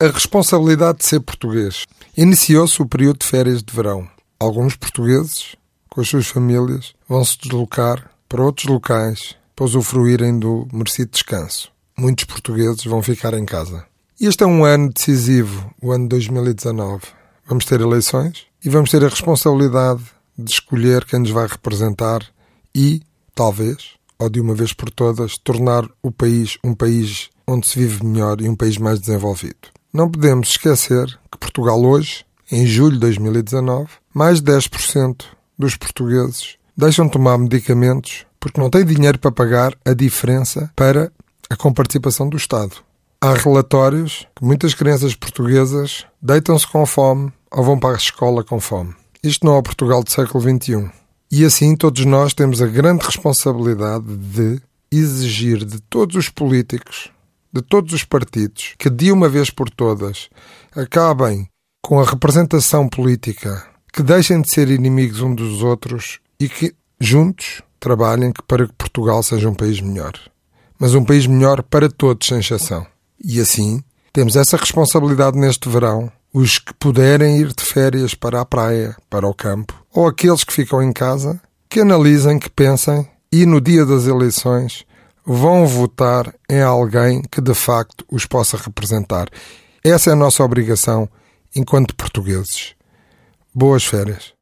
A responsabilidade de ser português. Iniciou-se o período de férias de verão. Alguns portugueses, com as suas famílias, vão se deslocar para outros locais para usufruírem do merecido descanso. Muitos portugueses vão ficar em casa. Este é um ano decisivo, o ano 2019. Vamos ter eleições e vamos ter a responsabilidade de escolher quem nos vai representar e, talvez, ou de uma vez por todas, tornar o país um país onde se vive melhor e um país mais desenvolvido. Não podemos esquecer que Portugal hoje, em julho de 2019, mais de 10% dos portugueses deixam de tomar medicamentos porque não têm dinheiro para pagar a diferença para a comparticipação do Estado. Há relatórios que muitas crianças portuguesas deitam-se com fome ou vão para a escola com fome. Isto não é o Portugal do século XXI. E assim todos nós temos a grande responsabilidade de exigir de todos os políticos, de todos os partidos, que de uma vez por todas acabem com a representação política, que deixem de ser inimigos uns dos outros e que juntos trabalhem para que Portugal seja um país melhor. Mas um país melhor para todos, sem exceção. E assim, temos essa responsabilidade neste verão, os que puderem ir de férias para a praia, para o campo, ou aqueles que ficam em casa, que analisem, que pensem e no dia das eleições vão votar em alguém que de facto os possa representar. Essa é a nossa obrigação enquanto portugueses. Boas férias.